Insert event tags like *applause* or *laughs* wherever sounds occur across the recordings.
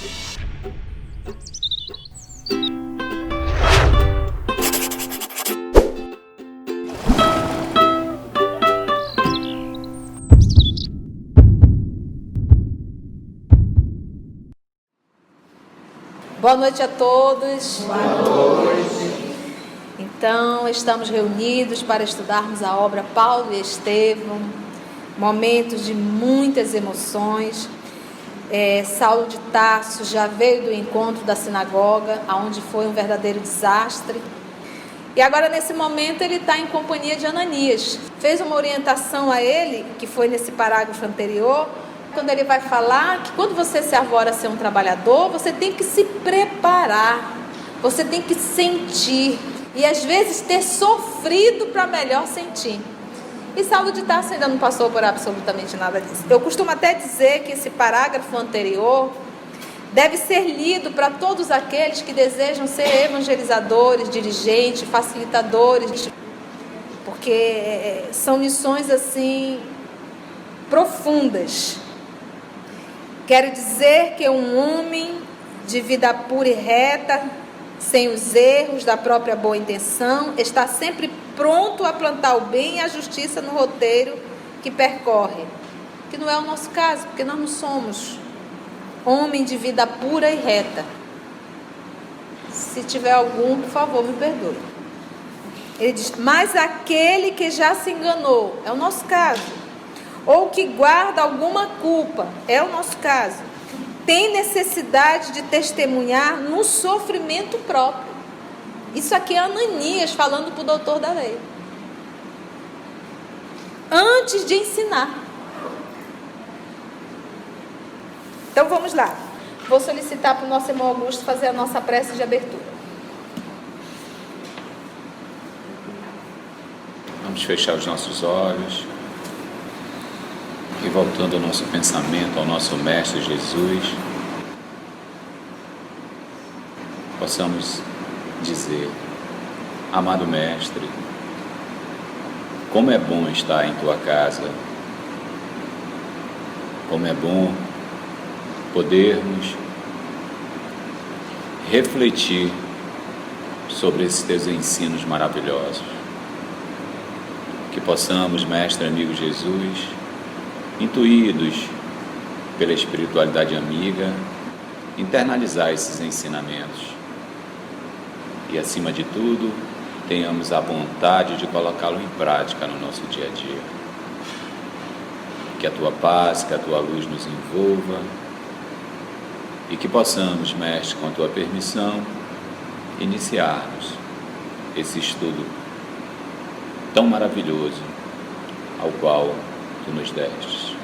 Boa noite a todos. Boa noite. Então, estamos reunidos para estudarmos a obra Paulo e Estevão, momentos de muitas emoções. É, Saulo de Tarso já veio do encontro da sinagoga, onde foi um verdadeiro desastre. E agora, nesse momento, ele está em companhia de Ananias. Fez uma orientação a ele, que foi nesse parágrafo anterior, quando ele vai falar que quando você se arvora a ser um trabalhador, você tem que se preparar, você tem que sentir e às vezes ter sofrido para melhor sentir. E Saulo de Tarso ainda não passou por absolutamente nada disso. Eu costumo até dizer que esse parágrafo anterior deve ser lido para todos aqueles que desejam ser evangelizadores, dirigentes, facilitadores, porque é, são missões assim profundas Quero dizer que um homem de vida pura e reta, sem os erros da própria boa intenção, está sempre pronto a plantar o bem e a justiça no roteiro que percorre. Que não é o nosso caso, porque nós não somos homem de vida pura e reta. Se tiver algum, por favor, me perdoe. Ele diz: Mas aquele que já se enganou, é o nosso caso ou que guarda alguma culpa, é o nosso caso, tem necessidade de testemunhar no sofrimento próprio. Isso aqui é Ananias falando para o doutor da lei. Antes de ensinar. Então vamos lá. Vou solicitar para o nosso irmão Augusto fazer a nossa prece de abertura. Vamos fechar os nossos olhos e voltando o nosso pensamento ao nosso Mestre Jesus, possamos dizer: Amado Mestre, como é bom estar em tua casa, como é bom podermos refletir sobre esses teus ensinos maravilhosos. Que possamos, Mestre amigo Jesus, intuídos pela espiritualidade amiga, internalizar esses ensinamentos. E, acima de tudo, tenhamos a vontade de colocá-lo em prática no nosso dia a dia. Que a tua paz, que a tua luz nos envolva e que possamos, Mestre, com a tua permissão, iniciarmos esse estudo tão maravilhoso ao qual tu nos destes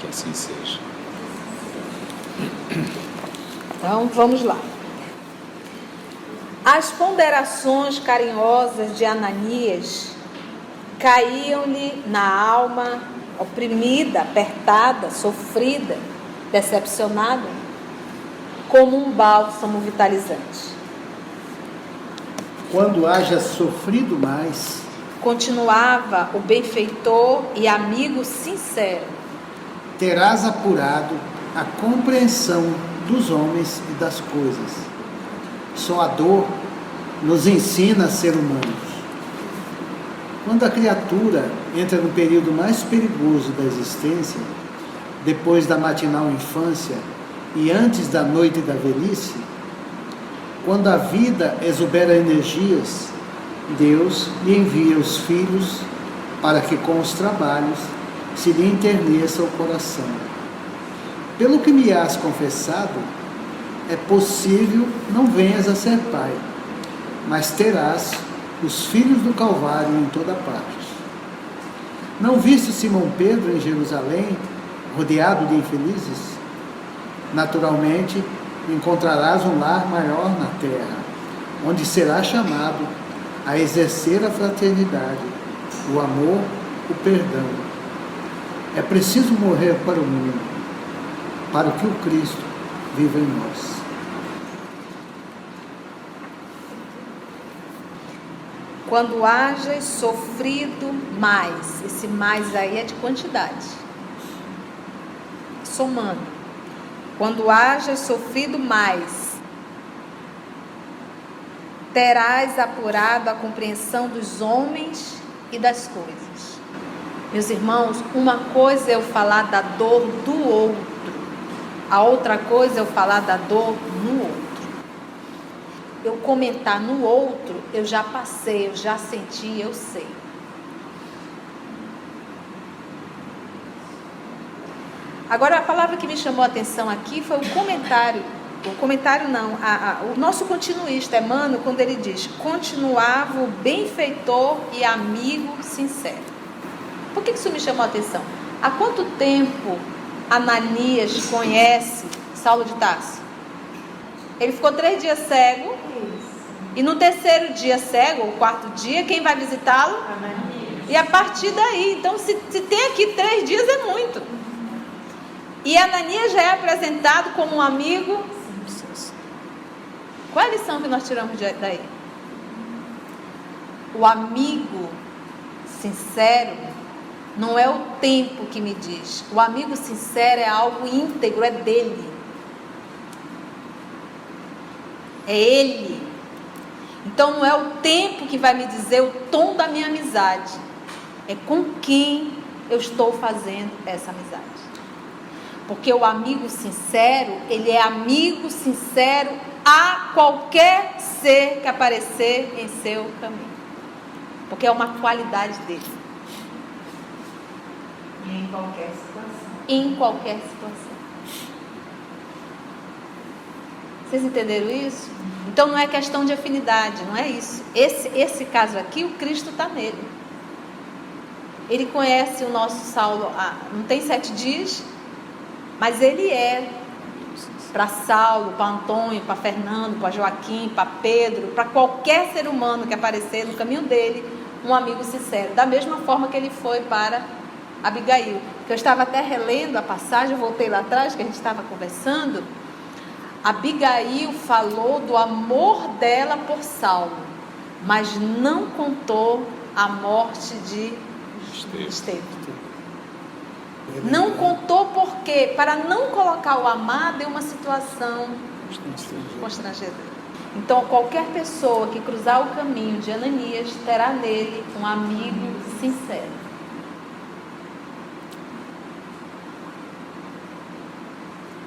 que assim seja. Então vamos lá. As ponderações carinhosas de Ananias caíam-lhe na alma, oprimida, apertada, sofrida, decepcionada, como um bálsamo vitalizante. Quando haja sofrido mais, continuava o benfeitor e amigo sincero, terás apurado a compreensão dos homens e das coisas. Só a dor nos ensina a ser humanos. Quando a criatura entra no período mais perigoso da existência, depois da matinal infância e antes da noite da velhice, quando a vida exubera energias, Deus lhe envia os filhos para que com os trabalhos se lhe enterneça o coração. Pelo que me has confessado, é possível não venhas a ser pai, mas terás os filhos do Calvário em toda parte. Não viste Simão Pedro em Jerusalém, rodeado de infelizes? Naturalmente, encontrarás um lar maior na terra, onde será chamado a exercer a fraternidade, o amor, o perdão é preciso morrer para o mundo, para que o Cristo viva em nós. Quando hajas sofrido mais, esse mais aí é de quantidade. Somando. quando hajas sofrido mais, terás apurado a compreensão dos homens e das coisas. Meus irmãos, uma coisa é eu falar da dor do outro, a outra coisa é eu falar da dor no outro. Eu comentar no outro, eu já passei, eu já senti, eu sei. Agora, a palavra que me chamou a atenção aqui foi o comentário. O comentário não, a, a, o nosso continuista, Emmanuel, quando ele diz: continuava o benfeitor e amigo sincero. Por que isso me chamou a atenção? Há quanto tempo Ananias conhece Saulo de Tarso? Ele ficou três dias cego. E no terceiro dia cego, o quarto dia, quem vai visitá-lo? E a partir daí, então se, se tem aqui três dias é muito. E Ananias já é apresentado como um amigo. Qual é a lição que nós tiramos daí? O amigo sincero não é o tempo que me diz. O amigo sincero é algo íntegro, é dele. É ele. Então não é o tempo que vai me dizer o tom da minha amizade. É com quem eu estou fazendo essa amizade. Porque o amigo sincero, ele é amigo sincero a qualquer ser que aparecer em seu caminho. Porque é uma qualidade dele. E em qualquer situação. Em qualquer situação. Vocês entenderam isso? Então não é questão de afinidade, não é isso. Esse, esse caso aqui, o Cristo está nele. Ele conhece o nosso Saulo, ah, não tem sete dias, mas ele é para Saulo, para Antônio, para Fernando, para Joaquim, para Pedro, para qualquer ser humano que aparecer no caminho dele, um amigo sincero. Da mesma forma que ele foi para Abigail. Que eu estava até relendo a passagem, eu voltei lá atrás, que a gente estava conversando. Abigail falou do amor dela por Saulo, mas não contou a morte de Estevão. Não contou porque, para não colocar o amado em uma situação constrangedora. Então, qualquer pessoa que cruzar o caminho de Ananias terá nele um amigo sincero.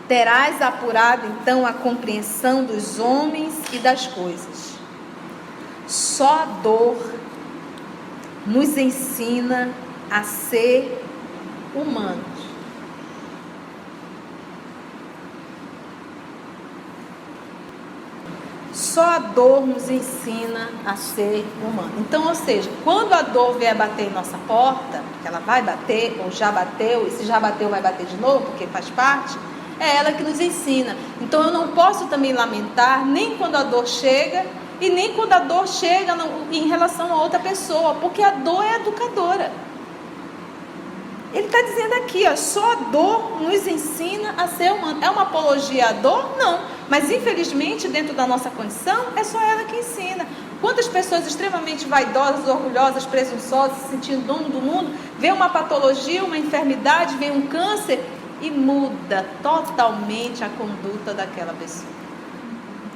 Terás apurado então a compreensão dos homens e das coisas. Só a dor nos ensina a ser humanos. Só a dor nos ensina a ser humano. Então, ou seja, quando a dor vier bater em nossa porta, que ela vai bater, ou já bateu, e se já bateu, vai bater de novo, porque faz parte, é ela que nos ensina. Então, eu não posso também lamentar, nem quando a dor chega, e nem quando a dor chega em relação a outra pessoa, porque a dor é educadora. Ele está dizendo aqui, ó, só a dor nos ensina a ser humano. É uma apologia à dor? Não. Mas infelizmente, dentro da nossa condição, é só ela que ensina. Quantas pessoas extremamente vaidosas, orgulhosas, presunçosas, se sentindo dono do mundo, vê uma patologia, uma enfermidade, vê um câncer e muda totalmente a conduta daquela pessoa.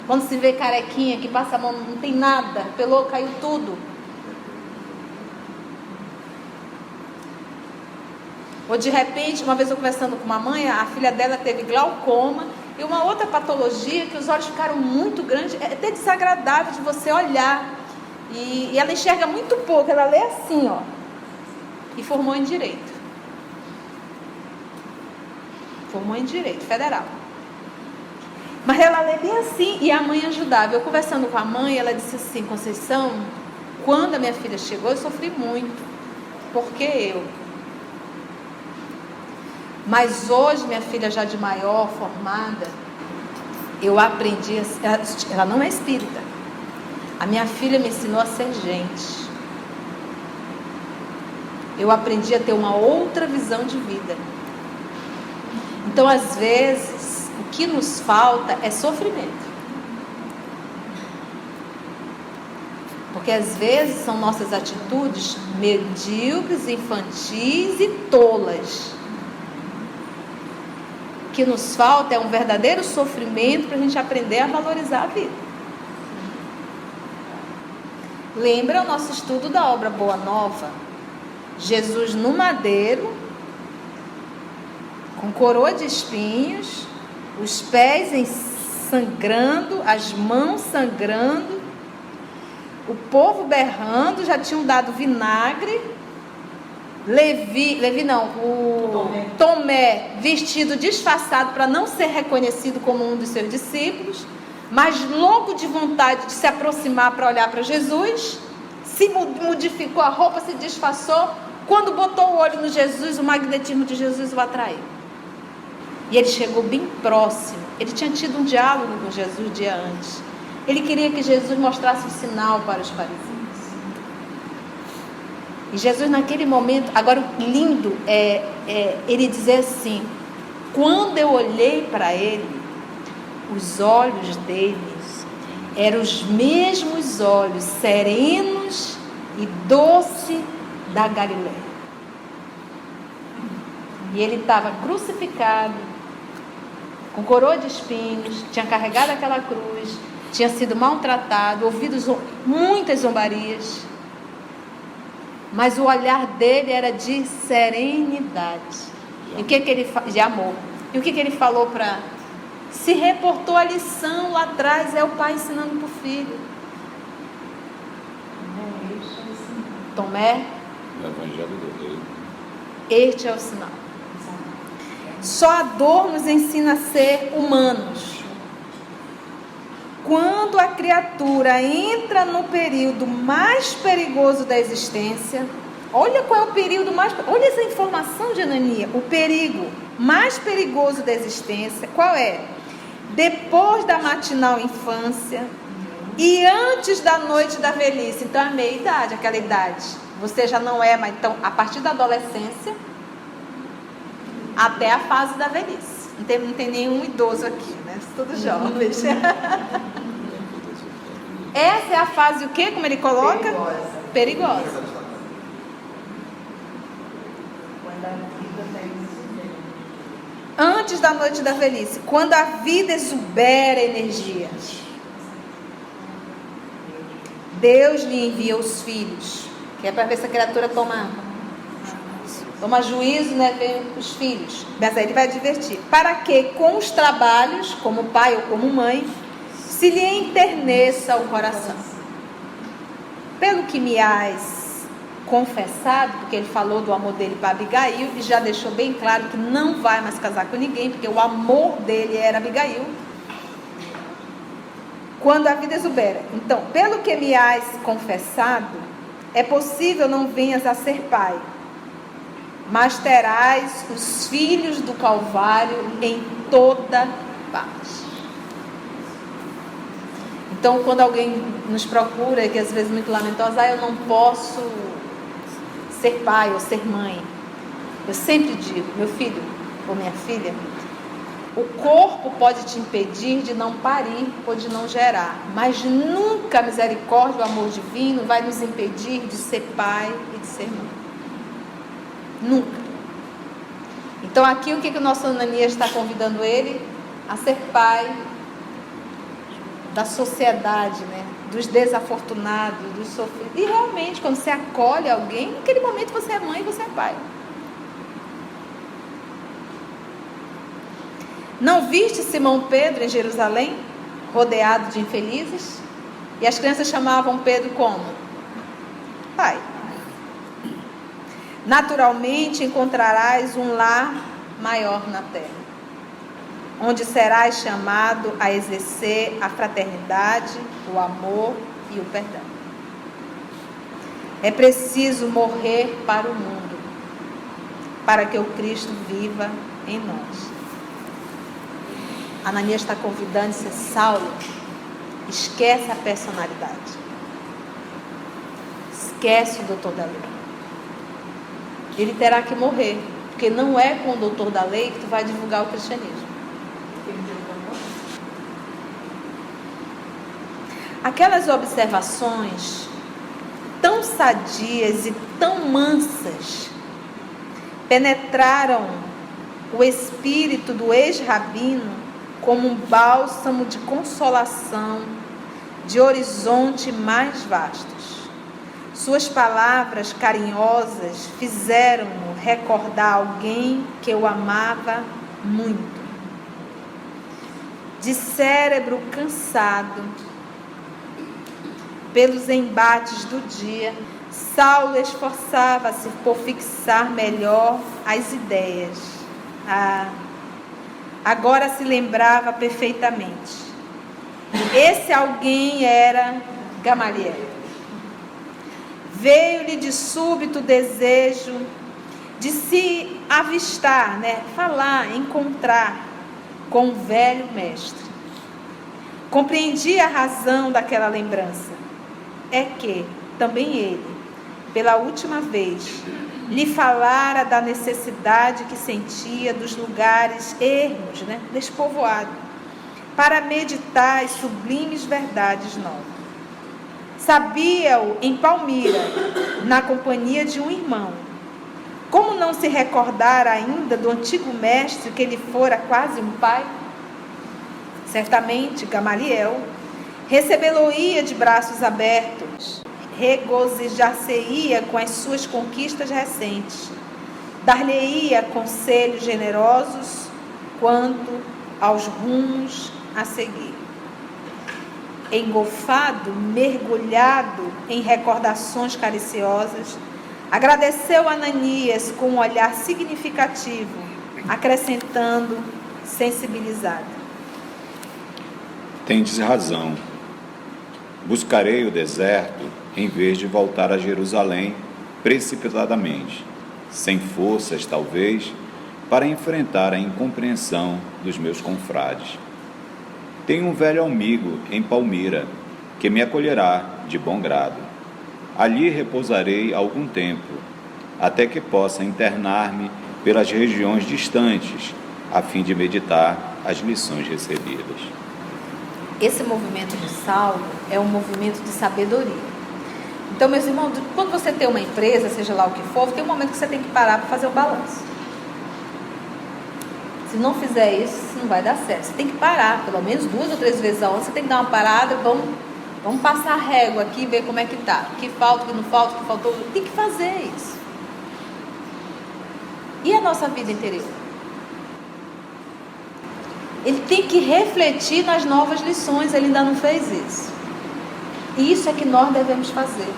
Quando se vê carequinha que passa a mão, não tem nada, pelou, caiu tudo. Ou de repente, uma vez eu conversando com uma mãe, a filha dela teve glaucoma e uma outra patologia que os olhos ficaram muito grandes, é até desagradável de você olhar. E, e ela enxerga muito pouco, ela lê assim, ó. E formou em direito. Formou em direito federal. Mas ela lê bem assim e a mãe ajudava. Eu conversando com a mãe, ela disse assim: Conceição, quando a minha filha chegou, eu sofri muito. Porque eu mas hoje, minha filha já de maior, formada, eu aprendi, ela, ela não é espírita. A minha filha me ensinou a ser gente. Eu aprendi a ter uma outra visão de vida. Então, às vezes, o que nos falta é sofrimento. Porque às vezes são nossas atitudes medíocres, infantis e tolas que nos falta é um verdadeiro sofrimento para a gente aprender a valorizar a vida. Lembra o nosso estudo da obra Boa Nova? Jesus no madeiro, com coroa de espinhos, os pés sangrando, as mãos sangrando, o povo berrando, já tinham dado vinagre. Levi, Levi não, o Tomé, Tomé vestido disfarçado para não ser reconhecido como um dos seus discípulos, mas louco de vontade de se aproximar para olhar para Jesus, se modificou a roupa, se disfarçou. Quando botou o olho no Jesus, o magnetismo de Jesus o atraiu. E ele chegou bem próximo. Ele tinha tido um diálogo com Jesus dia antes. Ele queria que Jesus mostrasse um sinal para os fariseus. E Jesus, naquele momento, agora lindo é, é ele dizer assim: quando eu olhei para ele, os olhos deles eram os mesmos olhos serenos e doce da Galiléia. E ele estava crucificado, com coroa de espinhos, tinha carregado aquela cruz, tinha sido maltratado, ouvido muitas zombarias. Mas o olhar dele era de serenidade. E o que, que ele de amor? E o que, que ele falou para se reportou a lição lá atrás, é o pai ensinando para o filho. Tomé. O evangelho dele. Este é o sinal. Só a dor nos ensina a ser humanos. Quando a criatura entra no período mais perigoso da existência, olha qual é o período mais. Olha essa informação de Anania. O perigo mais perigoso da existência, qual é? Depois da matinal infância e antes da noite da velhice. Então, é a meia idade, aquela idade. Você já não é, mas então, a partir da adolescência até a fase da velhice. Não tem, não tem nenhum idoso aqui, né? Todos jovens. *laughs* Essa é a fase o quê? Como ele coloca? Perigosa. Perigosa. Antes da noite da velhice, quando a vida exubera energia. Deus lhe envia os filhos, que é para ver se a criatura toma toma juízo, né, vem os filhos. Mas aí ele vai advertir, para que com os trabalhos, como pai ou como mãe, se lhe enterneça o coração. Pelo que me has confessado, porque ele falou do amor dele para Abigail e já deixou bem claro que não vai mais casar com ninguém, porque o amor dele era Abigail. Quando a vida exubera. Então, pelo que me has confessado, é possível não venhas a ser pai, mas terás os filhos do Calvário em toda parte. Então, quando alguém nos procura, que às vezes é muito lamentosa, ah, eu não posso ser pai ou ser mãe. Eu sempre digo, meu filho ou minha filha, o corpo pode te impedir de não parir ou de não gerar, mas nunca a misericórdia, o amor divino vai nos impedir de ser pai e de ser mãe. Nunca. Então aqui o que, que o nosso Ananias está convidando ele? A ser pai da sociedade, né? dos desafortunados, dos sofridos. E realmente, quando você acolhe alguém, naquele momento você é mãe e você é pai. Não viste Simão Pedro em Jerusalém, rodeado de infelizes? E as crianças chamavam Pedro como? Pai. Naturalmente encontrarás um lar maior na terra, onde serás chamado a exercer a fraternidade, o amor e o perdão. É preciso morrer para o mundo, para que o Cristo viva em nós. Ananias está convidando ser Saulo. Esquece a personalidade. Esquece o doutor da lei. Ele terá que morrer, porque não é com o doutor da lei que tu vai divulgar o cristianismo. Aquelas observações tão sadias e tão mansas penetraram o espírito do ex-rabino como um bálsamo de consolação, de horizonte mais vastos. Suas palavras carinhosas fizeram-no recordar alguém que eu amava muito. De cérebro cansado pelos embates do dia, Saulo esforçava-se por fixar melhor as ideias. Ah, agora se lembrava perfeitamente. Esse alguém era Gamaliel. Veio-lhe de súbito desejo de se avistar, né, falar, encontrar com o velho mestre. Compreendi a razão daquela lembrança. É que também ele, pela última vez, lhe falara da necessidade que sentia dos lugares ermos, né, despovoado, para meditar as sublimes verdades novas. Sabia-o em Palmira, na companhia de um irmão. Como não se recordar ainda do antigo mestre que ele fora quase um pai? Certamente Gamaliel recebê-lo-ia de braços abertos regozijar-se-ia com as suas conquistas recentes, dar-lhe-ia conselhos generosos quanto aos rumos a seguir. Engolfado, mergulhado em recordações cariciosas, agradeceu Ananias com um olhar significativo, acrescentando, sensibilizado. Tendes razão. Buscarei o deserto em vez de voltar a Jerusalém precipitadamente, sem forças talvez, para enfrentar a incompreensão dos meus confrades. Tenho um velho amigo em Palmira que me acolherá de bom grado. Ali repousarei algum tempo, até que possa internar-me pelas regiões distantes, a fim de meditar as lições recebidas. Esse movimento de Saulo é um movimento de sabedoria. Então, meus irmãos, quando você tem uma empresa, seja lá o que for, tem um momento que você tem que parar para fazer o balanço. Se não fizer isso, não vai dar certo. Você tem que parar, pelo menos duas ou três vezes ao ano, você tem que dar uma parada, vamos, vamos passar a régua aqui ver como é que tá. O que falta, o que não falta, o que faltou. Tem que fazer isso. E a nossa vida interior? Ele tem que refletir nas novas lições, ele ainda não fez isso. E isso é que nós devemos fazer.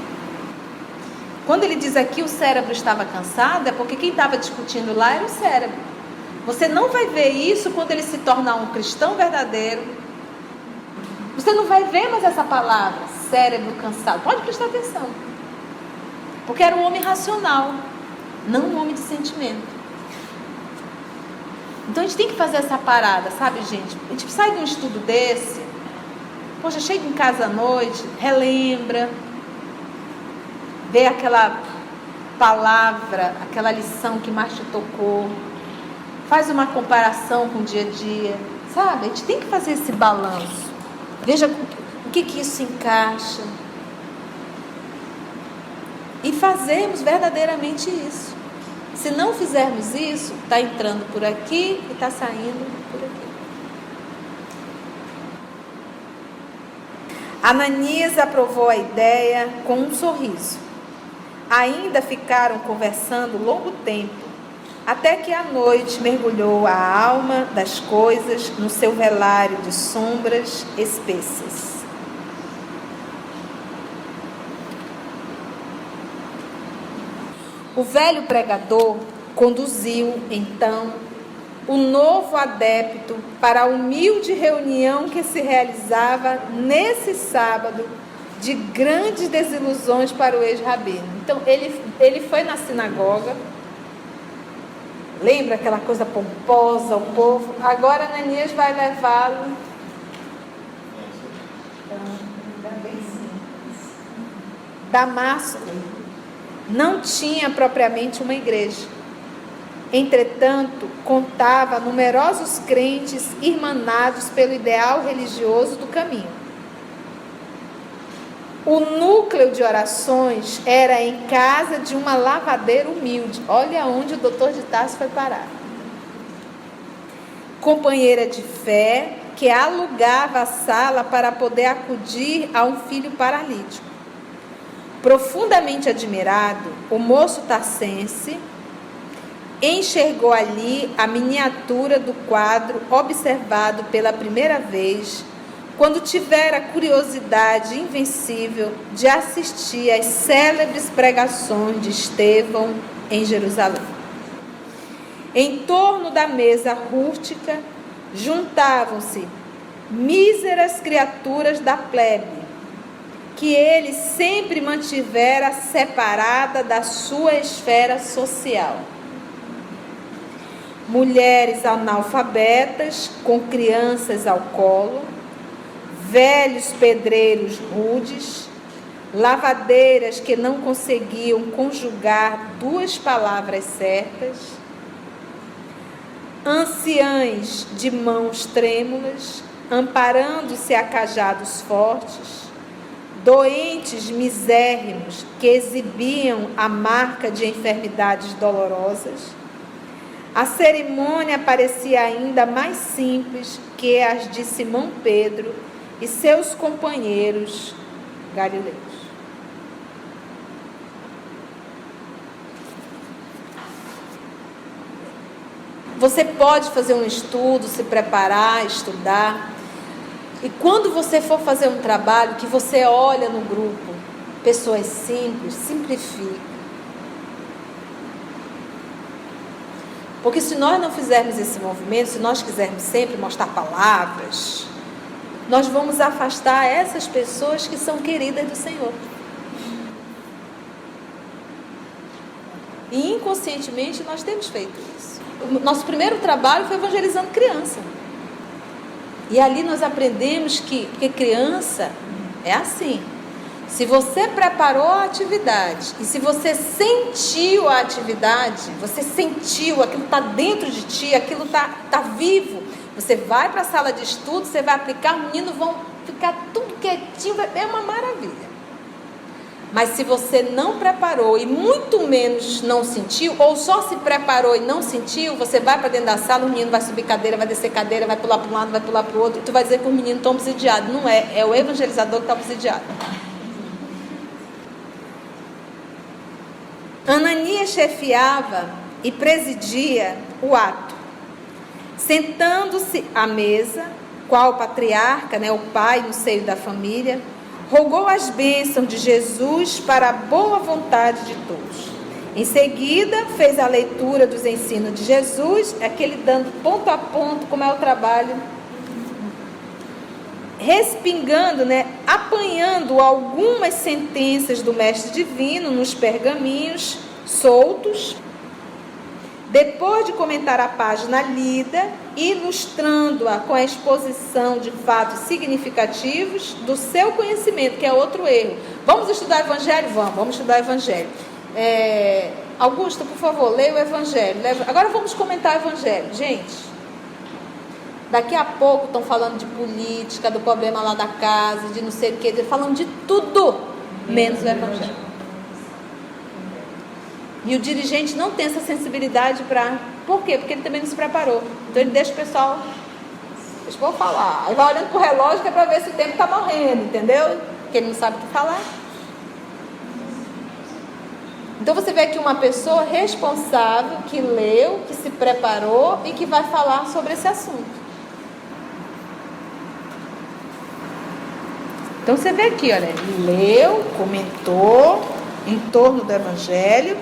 Quando ele diz aqui o cérebro estava cansado, é porque quem estava discutindo lá era o cérebro. Você não vai ver isso quando ele se tornar um cristão verdadeiro. Você não vai ver mais essa palavra, cérebro cansado. Pode prestar atenção. Porque era um homem racional, não um homem de sentimento. Então a gente tem que fazer essa parada, sabe, gente? A gente sai de um estudo desse, poxa, chega em casa à noite, relembra, vê aquela palavra, aquela lição que mais te tocou, faz uma comparação com o dia a dia, sabe? A gente tem que fazer esse balanço. Veja o que, que isso encaixa. E fazermos verdadeiramente isso. Se não fizermos isso, está entrando por aqui e está saindo por aqui. Ananias aprovou a ideia com um sorriso. Ainda ficaram conversando longo tempo, até que a noite mergulhou a alma das coisas no seu velário de sombras espessas. O velho pregador conduziu então o novo adepto para a humilde reunião que se realizava nesse sábado de grandes desilusões para o ex-rabino. Então, ele, ele foi na sinagoga, lembra aquela coisa pomposa, o povo? Agora Ananias vai levá-lo. Damasco não tinha propriamente uma igreja. Entretanto, contava numerosos crentes irmanados pelo ideal religioso do caminho. O núcleo de orações era em casa de uma lavadeira humilde. Olha onde o doutor de Tarso foi parar. companheira de fé, que alugava a sala para poder acudir a um filho paralítico. Profundamente admirado, o moço tarcense enxergou ali a miniatura do quadro observado pela primeira vez, quando tivera a curiosidade invencível de assistir às célebres pregações de Estevão em Jerusalém. Em torno da mesa rústica juntavam-se míseras criaturas da plebe, que ele sempre mantivera separada da sua esfera social. Mulheres analfabetas com crianças ao colo, velhos pedreiros rudes, lavadeiras que não conseguiam conjugar duas palavras certas, anciães de mãos trêmulas, amparando-se a cajados fortes, doentes misérrimos que exibiam a marca de enfermidades dolorosas. A cerimônia parecia ainda mais simples que as de Simão Pedro e seus companheiros galileus. Você pode fazer um estudo, se preparar, estudar. E quando você for fazer um trabalho que você olha no grupo, pessoas simples, simplifica. Porque se nós não fizermos esse movimento, se nós quisermos sempre mostrar palavras, nós vamos afastar essas pessoas que são queridas do Senhor. E inconscientemente nós temos feito isso. O nosso primeiro trabalho foi evangelizando criança. E ali nós aprendemos que, que criança é assim. Se você preparou a atividade e se você sentiu a atividade, você sentiu, aquilo está dentro de ti, aquilo está tá vivo, você vai para a sala de estudo, você vai aplicar, os meninos vão ficar tudo quietinho, é uma maravilha. Mas se você não preparou e muito menos não sentiu, ou só se preparou e não sentiu, você vai para dentro da sala, o menino vai subir cadeira, vai descer cadeira, vai pular para um lado, vai pular para o outro, tu vai dizer que o menino está obsidiado. Não é, é o evangelizador que está obsidiado. Ananias chefiava e presidia o ato. Sentando-se à mesa, qual patriarca, né, o pai no seio da família, rogou as bênçãos de Jesus para a boa vontade de todos. Em seguida, fez a leitura dos ensinos de Jesus, aquele dando ponto a ponto como é o trabalho, respingando, né, apanhando algumas sentenças do Mestre Divino nos pergaminhos soltos depois de comentar a página lida, ilustrando-a com a exposição de fatos significativos do seu conhecimento, que é outro erro. Vamos estudar Evangelho? Vamos, vamos estudar Evangelho. É, Augusto, por favor, leia o Evangelho. Agora vamos comentar o Evangelho. Gente, daqui a pouco estão falando de política, do problema lá da casa, de não sei o que, falando de tudo, menos o Evangelho. E o dirigente não tem essa sensibilidade para. Por quê? Porque ele também não se preparou. Então ele deixa o pessoal. Deixa eu falar. Aí vai olhando para o relógio que é para ver se o tempo está morrendo, entendeu? Porque ele não sabe o que falar. Então você vê aqui uma pessoa responsável que leu, que se preparou e que vai falar sobre esse assunto. Então você vê aqui, olha, leu, comentou em torno do evangelho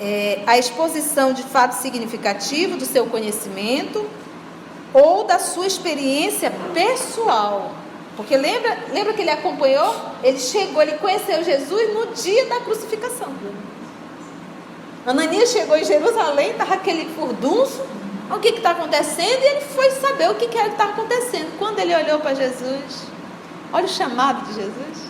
é, a exposição de fato significativo do seu conhecimento ou da sua experiência pessoal. Porque lembra, lembra que ele acompanhou? Ele chegou, ele conheceu Jesus no dia da crucificação. Ananias chegou em Jerusalém, estava aquele furdunço. O que está acontecendo? E ele foi saber o que, que era que estava acontecendo. Quando ele olhou para Jesus, olha o chamado de Jesus.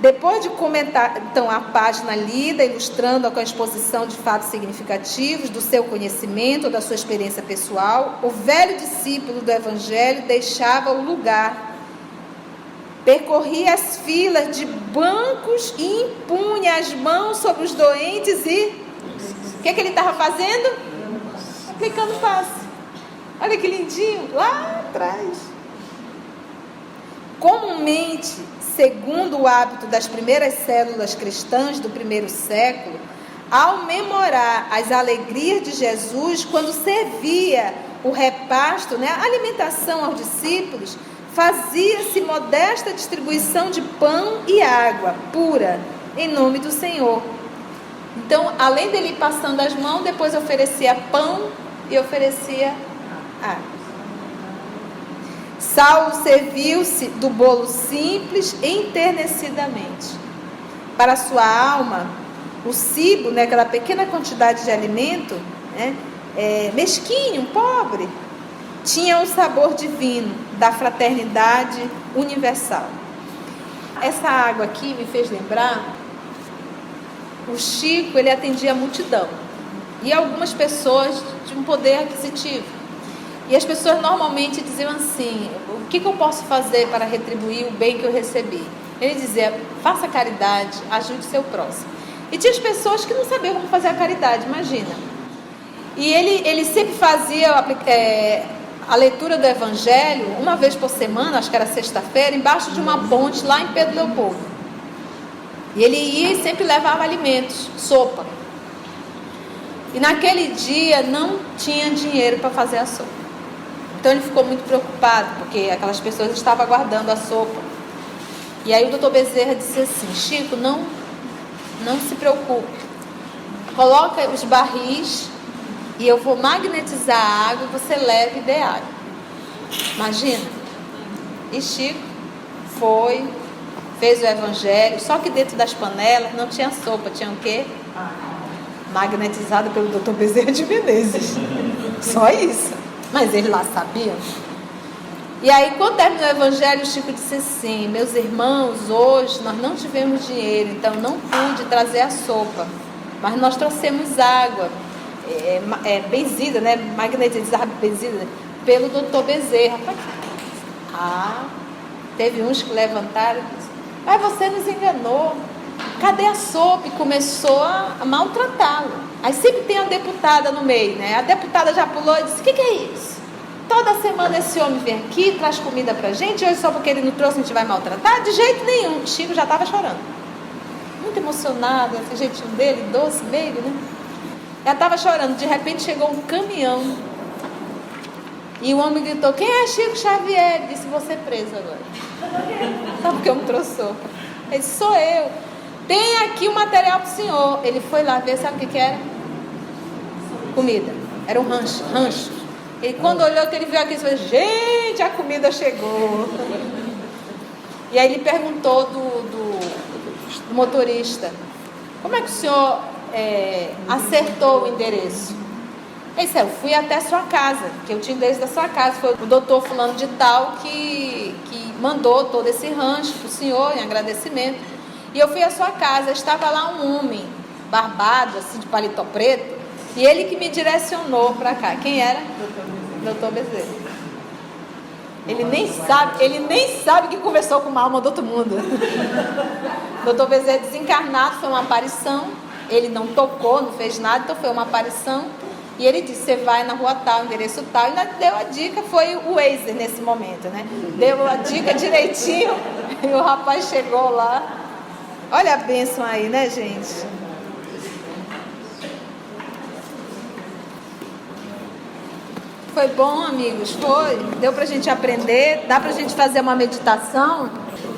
Depois de comentar então a página lida, ilustrando com a exposição de fatos significativos do seu conhecimento, da sua experiência pessoal, o velho discípulo do Evangelho deixava o lugar, percorria as filas de bancos e impunha as mãos sobre os doentes e O que, que ele estava fazendo? Aplicando passe. Olha que lindinho, lá atrás. Comumente, segundo o hábito das primeiras células cristãs do primeiro século, ao memorar as alegrias de Jesus quando servia o repasto, né, a alimentação aos discípulos, fazia-se modesta distribuição de pão e água pura em nome do Senhor. Então, além dele passando as mãos, depois oferecia pão e oferecia água. Saulo serviu-se do bolo simples enternecidamente. Para sua alma, o cibo, né, aquela pequena quantidade de alimento, né, é, mesquinho, pobre, tinha o sabor divino da fraternidade universal. Essa água aqui me fez lembrar o Chico, ele atendia a multidão e algumas pessoas de um poder aquisitivo. E as pessoas normalmente diziam assim: o que, que eu posso fazer para retribuir o bem que eu recebi? Ele dizia: faça caridade, ajude seu próximo. E tinha as pessoas que não sabiam como fazer a caridade, imagina. E ele, ele sempre fazia é, a leitura do Evangelho uma vez por semana, acho que era sexta-feira, embaixo de uma ponte lá em Pedro Leopoldo. E ele ia e sempre levava alimentos, sopa. E naquele dia não tinha dinheiro para fazer a sopa. Então ele ficou muito preocupado, porque aquelas pessoas estavam aguardando a sopa. E aí o doutor Bezerra disse assim, Chico, não, não se preocupe. Coloca os barris e eu vou magnetizar a água e você leve e dê água. Imagina. E Chico foi, fez o evangelho, só que dentro das panelas não tinha sopa, tinha o quê? Magnetizado pelo doutor Bezerra de Menezes. Só isso. Mas eles lá sabiam. E aí, quando terminou o evangelho, o Chico disse assim: Meus irmãos, hoje nós não tivemos dinheiro, então não pude trazer a sopa, mas nós trouxemos água, é, é, benzida, né? Magnetizada, benzida, pelo doutor Bezerra. Ah, teve uns que levantaram mas você nos enganou. Cadê a sopa? E começou a maltratá-lo. Aí sempre tem a deputada no meio, né? A deputada já pulou e disse: O que, que é isso? Toda semana esse homem vem aqui, traz comida pra gente, hoje só porque ele não trouxe a gente vai maltratar? De jeito nenhum. O Chico já estava chorando. Muito emocionado, esse jeitinho dele, doce, meio, né? Ela estava chorando. De repente chegou um caminhão. E o homem gritou: Quem é Chico Xavier? Ele disse: Você é preso agora. *laughs* Sabe porque eu me trouxe? Ele disse: Sou eu. Tem aqui o material para o senhor. Ele foi lá ver, sabe o que, que era? Comida. Era um rancho. rancho. E quando olhou que ele viu aqui, ele falou, gente, a comida chegou. E aí ele perguntou do, do, do motorista, como é que o senhor é, acertou o endereço? Ele disse, eu fui até sua casa, que eu tinha endereço da sua casa. Foi o doutor fulano de tal que, que mandou todo esse rancho para o senhor em agradecimento. E eu fui à sua casa, estava lá um homem, barbado, assim, de paletó preto, e ele que me direcionou para cá. Quem era? Doutor Bezerra. Ele nem sabe, ele nem sabe que conversou com uma alma do outro mundo. *laughs* Doutor Bezerra desencarnado, foi uma aparição. Ele não tocou, não fez nada, então foi uma aparição. E ele disse: Você vai na rua tal, endereço tal. E deu a dica, foi o Waze nesse momento, né? Deu a dica direitinho. *laughs* E o rapaz chegou lá. Olha a bênção aí, né, gente? Foi bom, amigos? Foi? Deu pra gente aprender? Dá pra gente fazer uma meditação?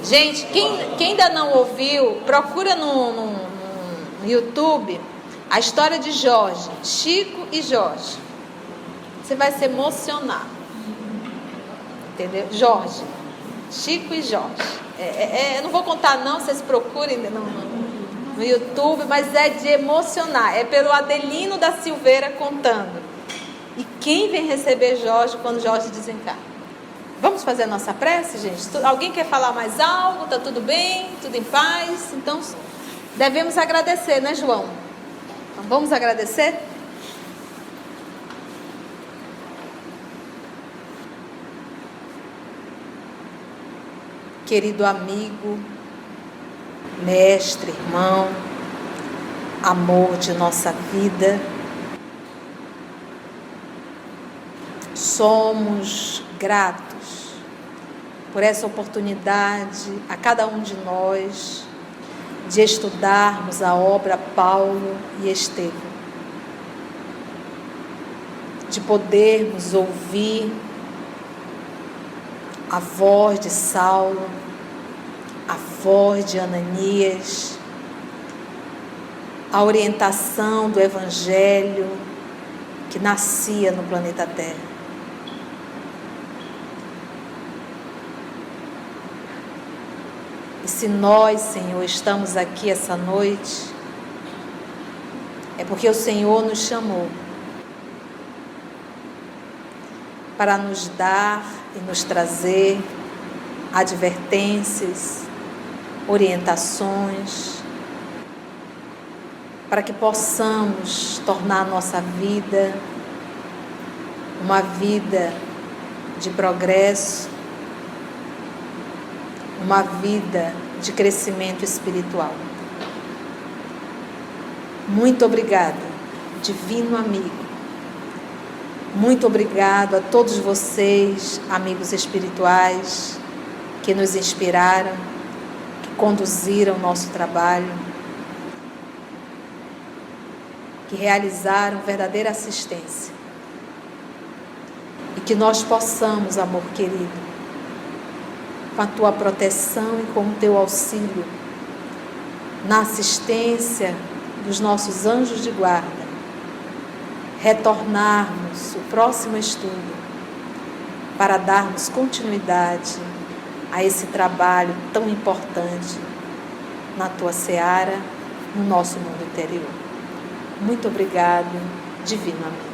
Gente, quem, quem ainda não ouviu, procura no, no, no YouTube a história de Jorge, Chico e Jorge. Você vai se emocionar. Entendeu? Jorge. Chico e Jorge. É, é, é, eu não vou contar não, vocês procurem no, no, YouTube, mas é de emocionar. É pelo Adelino da Silveira contando. E quem vem receber Jorge quando Jorge desencarna? Vamos fazer a nossa prece, gente? Alguém quer falar mais algo? Tá tudo bem? Tudo em paz? Então, devemos agradecer, né, João? Então, vamos agradecer? Querido amigo, mestre, irmão, amor de nossa vida. Somos gratos por essa oportunidade a cada um de nós de estudarmos a obra Paulo e Estevão, de podermos ouvir a voz de Saulo, a voz de Ananias, a orientação do Evangelho que nascia no planeta Terra. E se nós, Senhor, estamos aqui essa noite, é porque o Senhor nos chamou para nos dar e nos trazer advertências, orientações, para que possamos tornar a nossa vida uma vida de progresso, uma vida de crescimento espiritual. Muito obrigada, divino amigo. Muito obrigado a todos vocês, amigos espirituais, que nos inspiraram, que conduziram nosso trabalho, que realizaram verdadeira assistência. E que nós possamos, amor querido, com a tua proteção e com o teu auxílio, na assistência dos nossos anjos de guarda, retornarmos o próximo estudo para darmos continuidade a esse trabalho tão importante na tua seara, no nosso mundo interior. Muito obrigado, Divino Amigo.